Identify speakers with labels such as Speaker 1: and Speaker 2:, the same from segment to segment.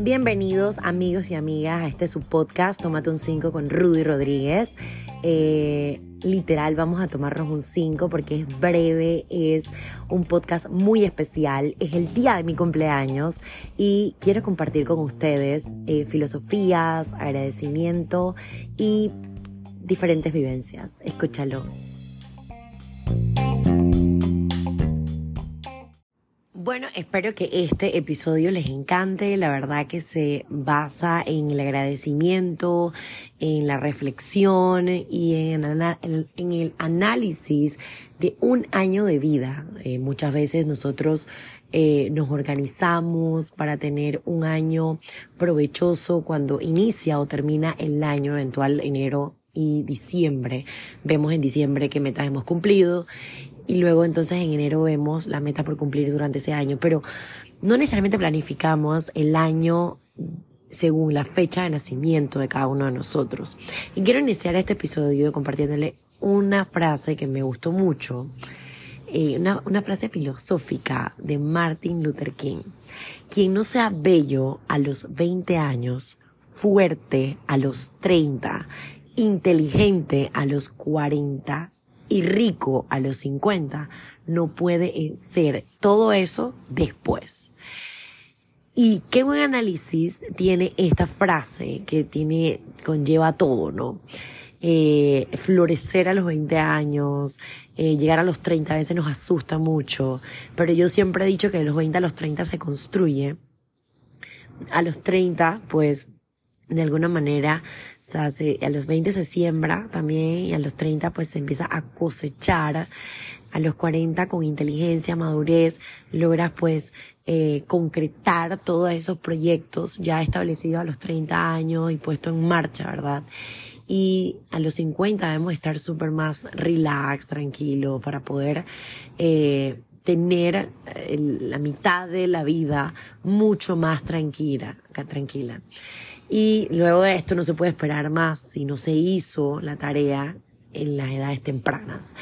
Speaker 1: Bienvenidos amigos y amigas a este su podcast Tómate un 5 con Rudy Rodríguez. Eh, literal vamos a tomarnos un 5 porque es breve, es un podcast muy especial, es el día de mi cumpleaños y quiero compartir con ustedes eh, filosofías, agradecimiento y diferentes vivencias. Escúchalo. Bueno, espero que este episodio les encante. La verdad que se basa en el agradecimiento, en la reflexión y en, el análisis de un año de vida. Eh, muchas veces nosotros eh, nos organizamos para tener un año provechoso cuando inicia o termina el año eventual, enero y diciembre. Vemos en diciembre qué metas hemos cumplido y luego entonces en enero vemos la meta por cumplir durante ese año, pero no necesariamente planificamos el año según la fecha de nacimiento de cada uno de nosotros. Y quiero iniciar este episodio compartiéndole una frase que me gustó mucho, eh, una, una frase filosófica de Martin Luther King. Quien no sea bello a los 20 años, fuerte a los 30, inteligente a los 40 y rico a los 50 no puede ser todo eso después. Y qué buen análisis tiene esta frase que tiene, conlleva todo, ¿no? Eh, florecer a los 20 años, eh, llegar a los 30 a veces nos asusta mucho, pero yo siempre he dicho que de los 20 a los 30 se construye. A los 30, pues, de alguna manera o sea, a los 20 se siembra también y a los 30 pues se empieza a cosechar. A los 40 con inteligencia, madurez, logras pues eh, concretar todos esos proyectos ya establecidos a los 30 años y puesto en marcha, ¿verdad? Y a los 50 debemos estar súper más relax, tranquilo, para poder eh, tener la mitad de la vida mucho más tranquila, tranquila. Y luego de esto no se puede esperar más si no se hizo la tarea en las edades tempranas.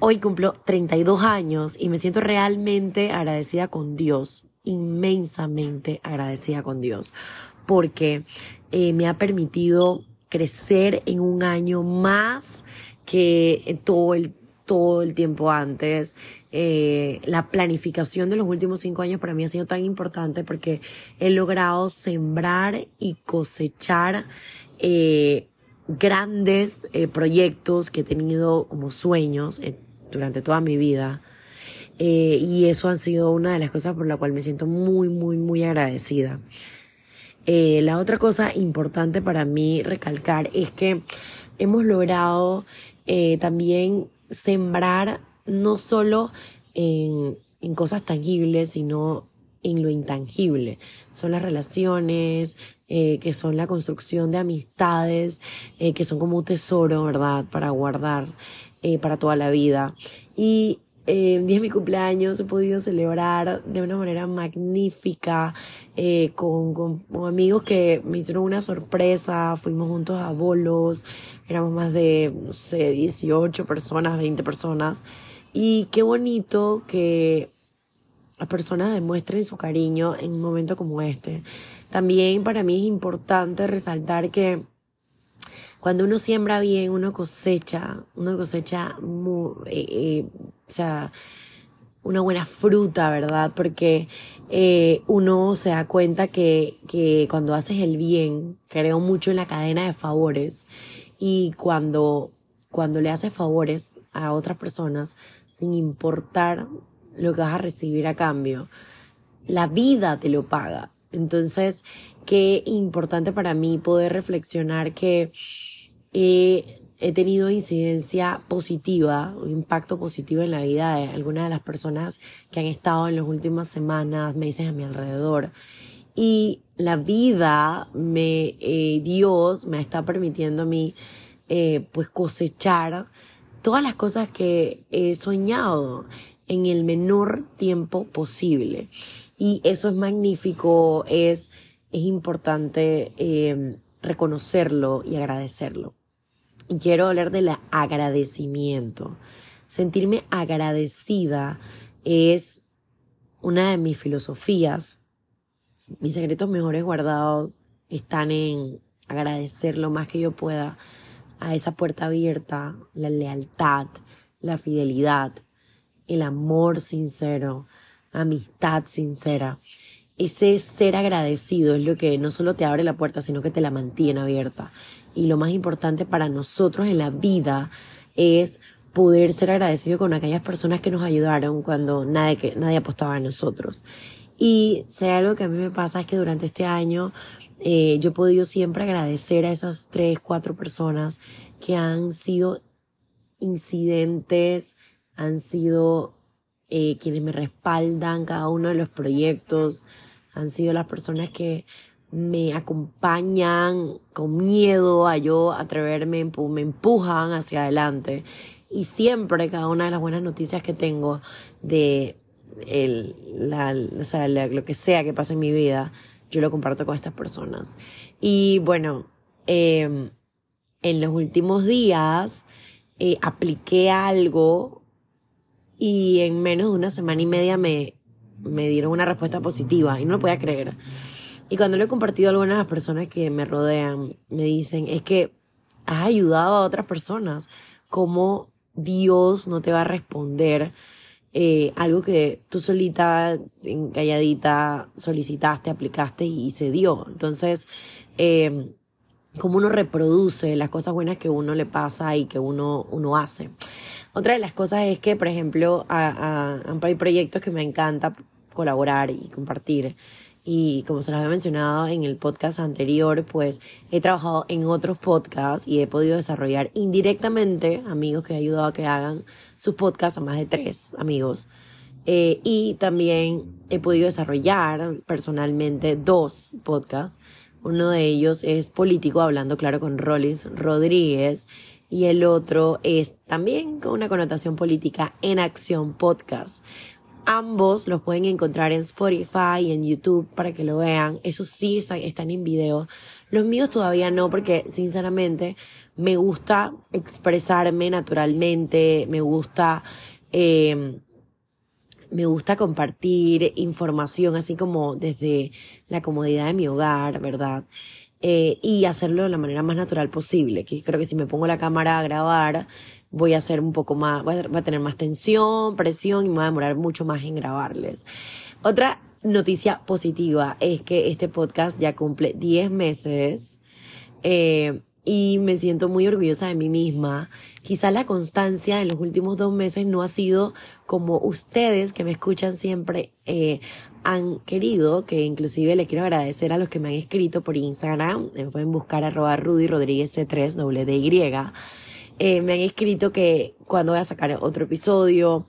Speaker 1: Hoy cumplo 32 años y me siento realmente agradecida con Dios, inmensamente agradecida con Dios, porque eh, me ha permitido crecer en un año más que todo el todo el tiempo antes. Eh, la planificación de los últimos cinco años para mí ha sido tan importante porque he logrado sembrar y cosechar eh, grandes eh, proyectos que he tenido como sueños durante toda mi vida. y eso ha sido una de las cosas por la cual me siento muy, muy, muy agradecida. la otra cosa importante para mí recalcar es que hemos logrado también sembrar no solo en, en cosas tangibles, sino en lo intangible. Son las relaciones, eh, que son la construcción de amistades, eh, que son como un tesoro, ¿verdad? Para guardar eh, para toda la vida. Y el día de mi cumpleaños he podido celebrar de una manera magnífica con, con, amigos que me hicieron una sorpresa, fuimos juntos a bolos, éramos más de, no sé, 18 personas, 20 personas. Y qué bonito que las personas demuestren su cariño en un momento como este. También para mí es importante resaltar que cuando uno siembra bien, uno cosecha, uno cosecha muy, eh, eh, o sea, una buena fruta, ¿verdad? Porque eh, uno se da cuenta que, que cuando haces el bien, creo mucho en la cadena de favores y cuando, cuando le haces favores a otras personas, sin importar lo que vas a recibir a cambio, la vida te lo paga. Entonces, qué importante para mí poder reflexionar que he, he tenido incidencia positiva, un impacto positivo en la vida de algunas de las personas que han estado en las últimas semanas, meses a mi alrededor. Y la vida me, eh, Dios me está permitiendo a mí, eh, pues cosechar todas las cosas que he soñado en el menor tiempo posible. Y eso es magnífico, es, es importante eh, reconocerlo y agradecerlo. Y quiero hablar del agradecimiento. Sentirme agradecida es una de mis filosofías, mis secretos mejores guardados están en agradecer lo más que yo pueda a esa puerta abierta, la lealtad, la fidelidad, el amor sincero, amistad sincera. Ese ser agradecido es lo que no solo te abre la puerta, sino que te la mantiene abierta. Y lo más importante para nosotros en la vida es poder ser agradecido con aquellas personas que nos ayudaron cuando nadie, nadie apostaba en nosotros. Y si algo que a mí me pasa es que durante este año eh, yo he podido siempre agradecer a esas tres, cuatro personas que han sido incidentes, han sido eh, quienes me respaldan cada uno de los proyectos, han sido las personas que me acompañan con miedo a yo atreverme, me empujan hacia adelante y siempre cada una de las buenas noticias que tengo de el, la, o sea, lo que sea que pase en mi vida, yo lo comparto con estas personas. Y bueno, em, en los últimos días eh, apliqué algo y en menos de una semana y media me, me dieron una respuesta positiva y no lo podía creer. Y cuando lo he compartido algunas de las personas que me rodean, me dicen, es que has ayudado a otras personas, como Dios no te va a responder eh, algo que tú solita, calladita, solicitaste, aplicaste y, se dio. Entonces, eh, cómo uno reproduce las cosas buenas que uno le pasa y que uno, uno hace. Otra de las cosas es que, por ejemplo, hay proyectos que me encanta colaborar y compartir y como se los había mencionado en el podcast anterior, pues he trabajado en otros podcasts y he podido desarrollar indirectamente amigos que he ayudado a que hagan sus podcasts a más de tres amigos. Eh, y también he podido desarrollar personalmente dos podcasts. Uno de ellos es Político, hablando claro con Rollins Rodríguez. Y el otro es también con una connotación política en acción podcast. Ambos los pueden encontrar en Spotify y en YouTube para que lo vean. Eso sí están en video. Los míos todavía no porque sinceramente me gusta expresarme naturalmente, me gusta... Eh, me gusta compartir información así como desde la comodidad de mi hogar, ¿verdad? Eh, y hacerlo de la manera más natural posible. Que creo que si me pongo la cámara a grabar, voy a hacer un poco más, voy a, tener más tensión, presión y me va a demorar mucho más en grabarles. Otra noticia positiva es que este podcast ya cumple 10 meses. Eh, y me siento muy orgullosa de mí misma. Quizá la constancia en los últimos dos meses no ha sido como ustedes que me escuchan siempre eh, han querido, que inclusive le quiero agradecer a los que me han escrito por Instagram, me pueden buscar arroba Rudy Rodríguez C3, doble Y. Eh, me han escrito que cuando voy a sacar otro episodio.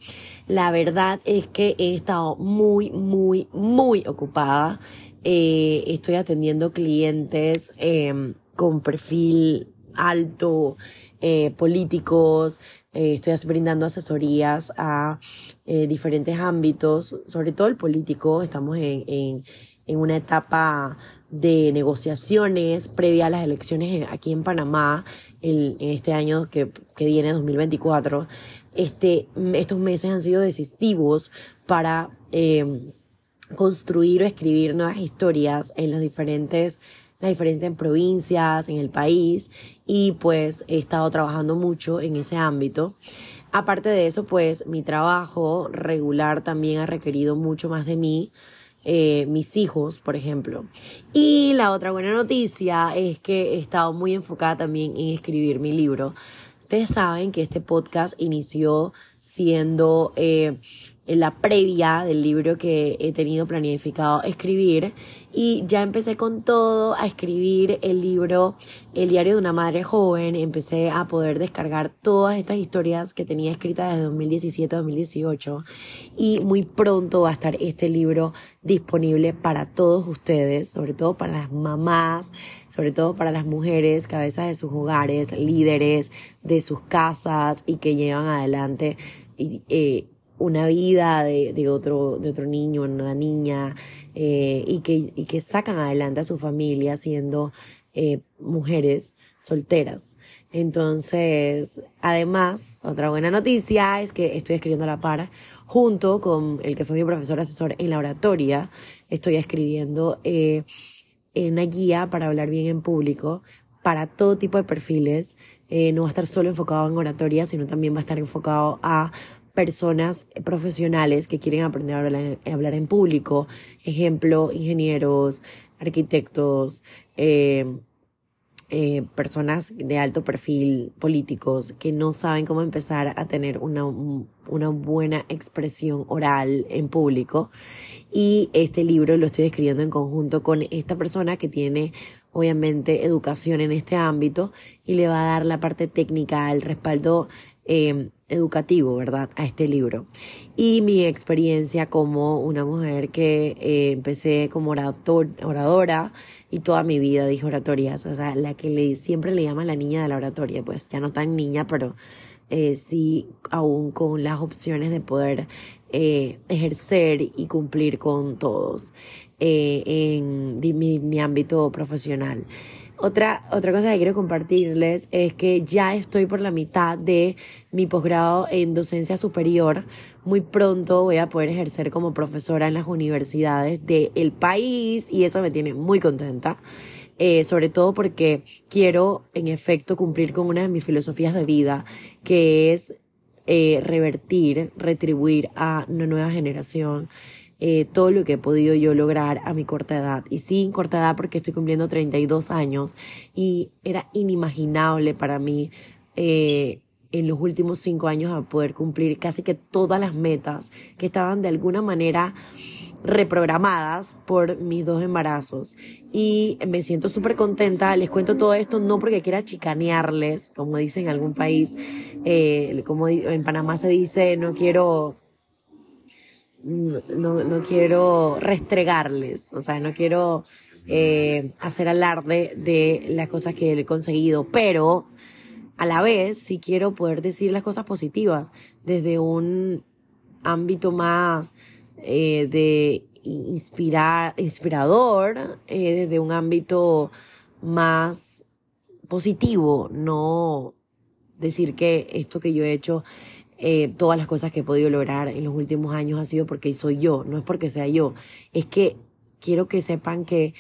Speaker 1: La verdad es que he estado muy, muy, muy ocupada. Eh, estoy atendiendo clientes eh, con perfil alto, eh, políticos, eh, estoy brindando asesorías a eh, diferentes ámbitos, sobre todo el político, estamos en, en, en una etapa de negociaciones previa a las elecciones aquí en Panamá, el, en este año que, que viene, 2024. Este, estos meses han sido decisivos para eh, construir o escribir nuevas historias en los diferentes la diferencia en provincias, en el país, y pues he estado trabajando mucho en ese ámbito. Aparte de eso, pues mi trabajo regular también ha requerido mucho más de mí, eh, mis hijos, por ejemplo. Y la otra buena noticia es que he estado muy enfocada también en escribir mi libro. Ustedes saben que este podcast inició siendo eh, la previa del libro que he tenido planificado escribir. Y ya empecé con todo a escribir el libro El diario de una madre joven, empecé a poder descargar todas estas historias que tenía escritas desde 2017-2018 y muy pronto va a estar este libro disponible para todos ustedes, sobre todo para las mamás, sobre todo para las mujeres, cabezas de sus hogares, líderes de sus casas y que llevan adelante eh, una vida de, de, otro, de otro niño, una niña, eh, y, que, y que sacan adelante a su familia siendo eh, mujeres solteras. Entonces, además, otra buena noticia es que estoy escribiendo a la par, junto con el que fue mi profesor asesor en la oratoria, estoy escribiendo eh, una guía para hablar bien en público para todo tipo de perfiles. Eh, no va a estar solo enfocado en oratoria, sino también va a estar enfocado a personas profesionales que quieren aprender a hablar, en público. Ejemplo, ingenieros, arquitectos, eh, eh, personas de alto perfil, políticos, que no saben cómo empezar a tener una, buena expresión oral en público. Y este libro lo estoy escribiendo en conjunto con esta persona que tiene obviamente educación en este ámbito y le va a dar la parte técnica, el respaldo eh, educativo, ¿verdad?, a este libro. Y mi experiencia como una mujer que eh, empecé como oradora y toda mi vida dije oratorias, o sea, la que le, siempre le llaman la niña de la oratoria, pues ya no tan niña, pero eh, sí aún con las opciones de poder eh, ejercer y cumplir con todos en mi, mi ámbito profesional. Otra, otra cosa que quiero compartirles es que ya estoy por la mitad de mi posgrado en docencia superior. Muy pronto voy a poder ejercer como profesora en las universidades del país y eso me tiene muy contenta. Eh, sobre todo porque quiero, en efecto, cumplir con una de mis filosofías de vida, que es eh, revertir, retribuir a una nueva generación eh, todo lo que he podido yo lograr a mi corta edad. Y sí, corta edad porque estoy cumpliendo 32 años y era inimaginable para mí eh, en los últimos cinco años a poder cumplir casi que todas las metas que estaban de alguna manera reprogramadas por mis dos embarazos. Y me siento súper contenta. Les cuento todo esto no porque quiera chicanearles, como dicen en algún país, eh, como en Panamá se dice, no quiero no, no quiero restregarles, o sea, no quiero eh, hacer alarde de las cosas que he conseguido, pero a la vez sí quiero poder decir las cosas positivas desde un ámbito más eh, de inspirar, inspirador, eh, desde un ámbito más positivo, no decir que esto que yo he hecho eh, todas las cosas que he podido lograr en los últimos años ha sido porque soy yo, no es porque sea yo. Es que quiero que sepan que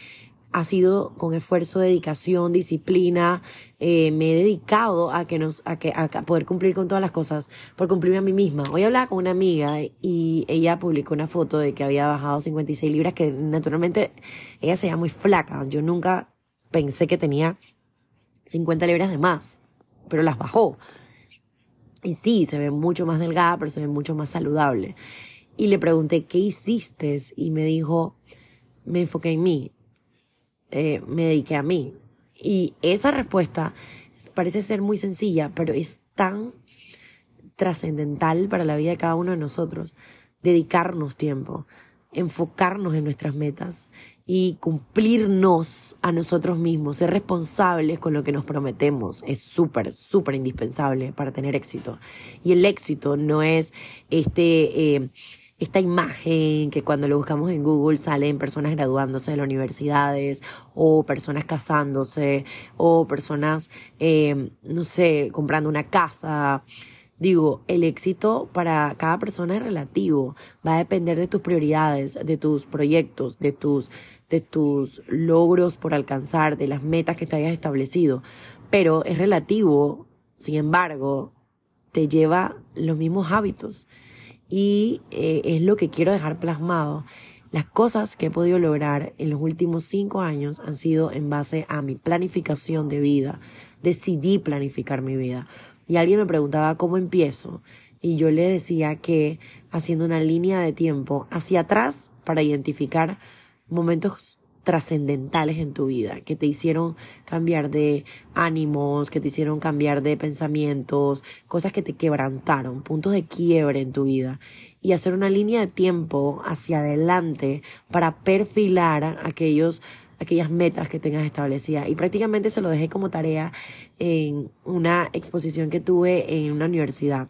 Speaker 1: ha sido con esfuerzo, dedicación, disciplina. Eh, me he dedicado a que nos, a que a poder cumplir con todas las cosas, por cumplirme a mí misma. Hoy hablaba con una amiga y ella publicó una foto de que había bajado 56 libras, que naturalmente ella se veía muy flaca. Yo nunca pensé que tenía 50 libras de más, pero las bajó. Y sí, se ve mucho más delgada, pero se ve mucho más saludable. Y le pregunté, ¿qué hiciste? Y me dijo, me enfoqué en mí, eh, me dediqué a mí. Y esa respuesta parece ser muy sencilla, pero es tan trascendental para la vida de cada uno de nosotros. Dedicarnos tiempo, enfocarnos en nuestras metas y cumplirnos a nosotros mismos, ser responsables con lo que nos prometemos, es súper, súper indispensable para tener éxito. Y el éxito no es este, eh, esta imagen que cuando lo buscamos en Google salen personas graduándose de las universidades o personas casándose o personas, eh, no sé, comprando una casa Digo, el éxito para cada persona es relativo, va a depender de tus prioridades, de tus proyectos, de tus, de tus logros por alcanzar, de las metas que te hayas establecido, pero es relativo, sin embargo, te lleva los mismos hábitos y eh, es lo que quiero dejar plasmado. Las cosas que he podido lograr en los últimos cinco años han sido en base a mi planificación de vida. Decidí planificar mi vida. Y alguien me preguntaba cómo empiezo. Y yo le decía que haciendo una línea de tiempo hacia atrás para identificar momentos trascendentales en tu vida, que te hicieron cambiar de ánimos, que te hicieron cambiar de pensamientos, cosas que te quebrantaron, puntos de quiebre en tu vida. Y hacer una línea de tiempo hacia adelante para perfilar aquellos aquellas metas que tengas establecidas. Y prácticamente se lo dejé como tarea en una exposición que tuve en una universidad.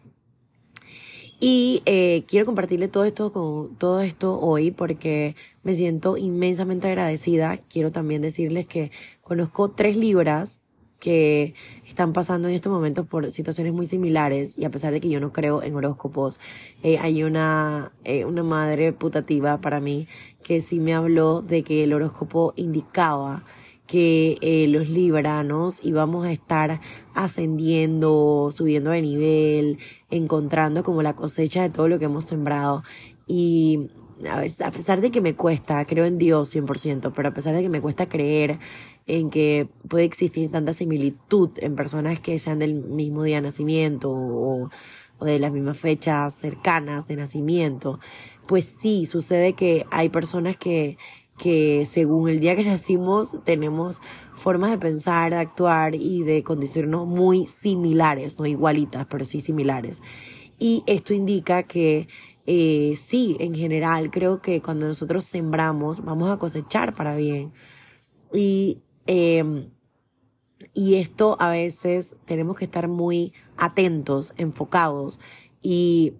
Speaker 1: Y eh, quiero compartirle todo esto con todo esto hoy porque me siento inmensamente agradecida. Quiero también decirles que conozco tres libras que están pasando en estos momentos por situaciones muy similares y a pesar de que yo no creo en horóscopos, eh, hay una, eh, una madre putativa para mí que sí me habló de que el horóscopo indicaba que eh, los libranos íbamos a estar ascendiendo, subiendo de nivel, encontrando como la cosecha de todo lo que hemos sembrado. Y a pesar de que me cuesta, creo en Dios 100%, pero a pesar de que me cuesta creer en que puede existir tanta similitud en personas que sean del mismo día de nacimiento o, de las mismas fechas cercanas de nacimiento, pues sí, sucede que hay personas que, que según el día que nacimos tenemos formas de pensar, de actuar y de condicionarnos muy similares, no igualitas, pero sí similares. Y esto indica que eh, sí, en general, creo que cuando nosotros sembramos, vamos a cosechar para bien. Y, em, y esto a veces tenemos que estar muy atentos, enfocados y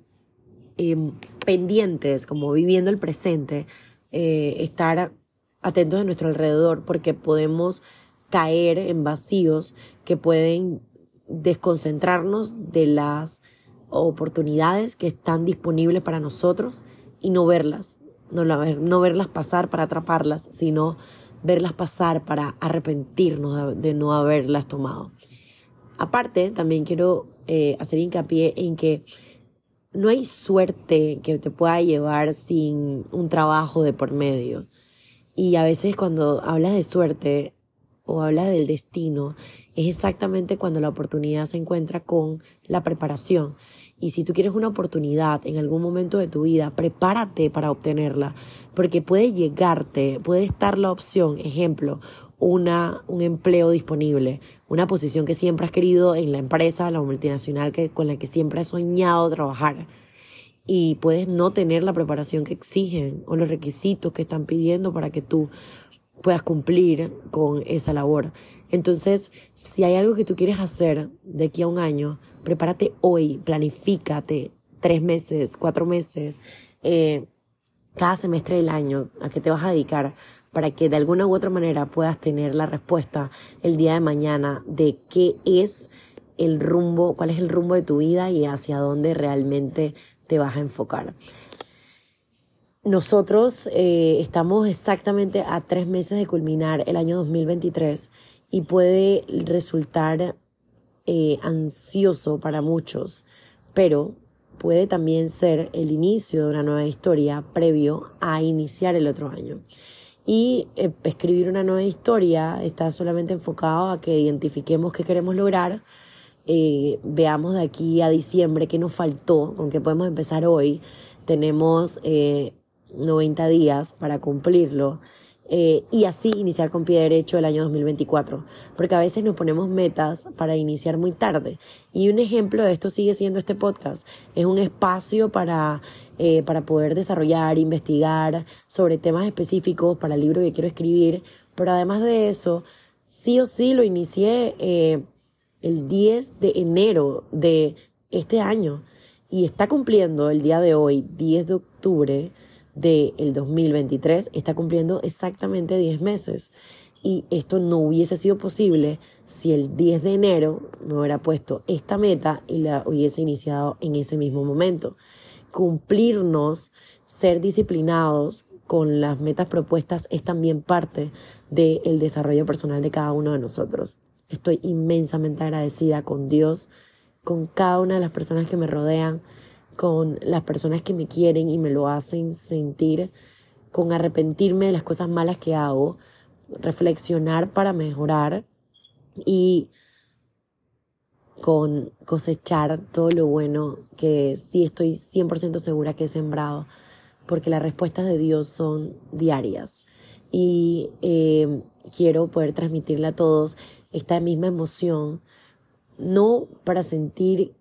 Speaker 1: em, pendientes, como viviendo el presente, eh, estar atentos a nuestro alrededor, porque podemos caer en vacíos que pueden desconcentrarnos de las oportunidades que están disponibles para nosotros y no verlas, no, no verlas pasar para atraparlas, sino verlas pasar para arrepentirnos de, no haberlas tomado. Aparte, también quiero eh, hacer hincapié en que no hay suerte que te pueda llevar sin un trabajo de por medio. Y a veces cuando hablas de suerte o hablas del destino, es exactamente cuando la oportunidad se encuentra con la preparación. Y si tú quieres una oportunidad en algún momento de tu vida, prepárate para obtenerla, porque puede llegarte, puede estar la opción, ejemplo, una, un empleo disponible, una posición que siempre has querido en la empresa, la multinacional que, con la que siempre has soñado trabajar. Y puedes no tener la preparación que exigen o los requisitos que están pidiendo para que tú puedas cumplir con esa labor. Entonces, si hay algo que tú quieres hacer de aquí a un año, prepárate hoy, planifícate tres meses, cuatro meses, eh, cada semestre del año, a qué te vas a dedicar para que de alguna u otra manera puedas tener la respuesta el día de mañana de qué es el rumbo, cuál es el rumbo de tu vida y hacia dónde realmente te vas a enfocar. Nosotros eh, estamos exactamente a tres meses de culminar el año 2023 y puede resultar eh, ansioso para muchos, pero puede también ser el inicio de una nueva historia previo a iniciar el otro año. Y eh, escribir una nueva historia está solamente enfocado a que identifiquemos qué queremos lograr, eh, veamos de aquí a diciembre qué nos faltó, con qué podemos empezar hoy. Tenemos 90 días para cumplirlo eh, y así iniciar con pie derecho el año 2024, porque a veces nos ponemos metas para iniciar muy tarde. Y un ejemplo de esto sigue siendo este podcast. Es un espacio para, eh, para poder desarrollar, investigar sobre temas específicos para el libro que quiero escribir, pero además de eso, sí o sí lo inicié eh, el 10 de enero de este año y está cumpliendo el día de hoy, 10 de octubre del 2023 está cumpliendo exactamente 10 meses. Y esto no hubiese sido posible si el 10 de enero me hubiera puesto esta meta y la hubiese iniciado en ese mismo momento. Cumplirnos, ser disciplinados con las metas propuestas es también parte del desarrollo personal de cada uno de nosotros. Estoy inmensamente agradecida con Dios, con cada una de las personas que me rodean, con las personas que me quieren y me lo hacen sentir, con arrepentirme de las cosas malas que hago, reflexionar para mejorar y con cosechar todo lo bueno que sí estoy 100% segura que he sembrado, porque las respuestas de Dios son diarias. Y eh, quiero poder transmitirle a todos esta misma emoción, no para sentir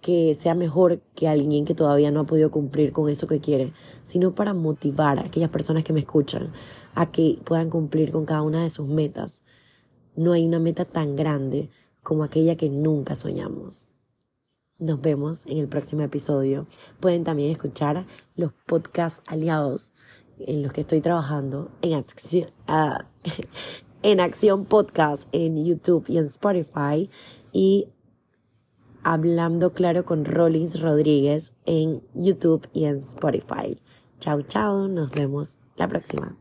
Speaker 1: que sea mejor que alguien que todavía no ha podido cumplir con eso que quiere, sino para motivar a aquellas personas que me escuchan a que puedan cumplir con cada una de sus metas. No hay una meta tan grande como aquella que nunca soñamos. Nos vemos en el próximo episodio. Pueden también escuchar los podcasts aliados en los que estoy trabajando en acción, ah, en Acción Podcast en YouTube y en Spotify y Hablando Claro con Rollins Rodríguez en YouTube y en Spotify. Chao, chao, nos vemos la próxima.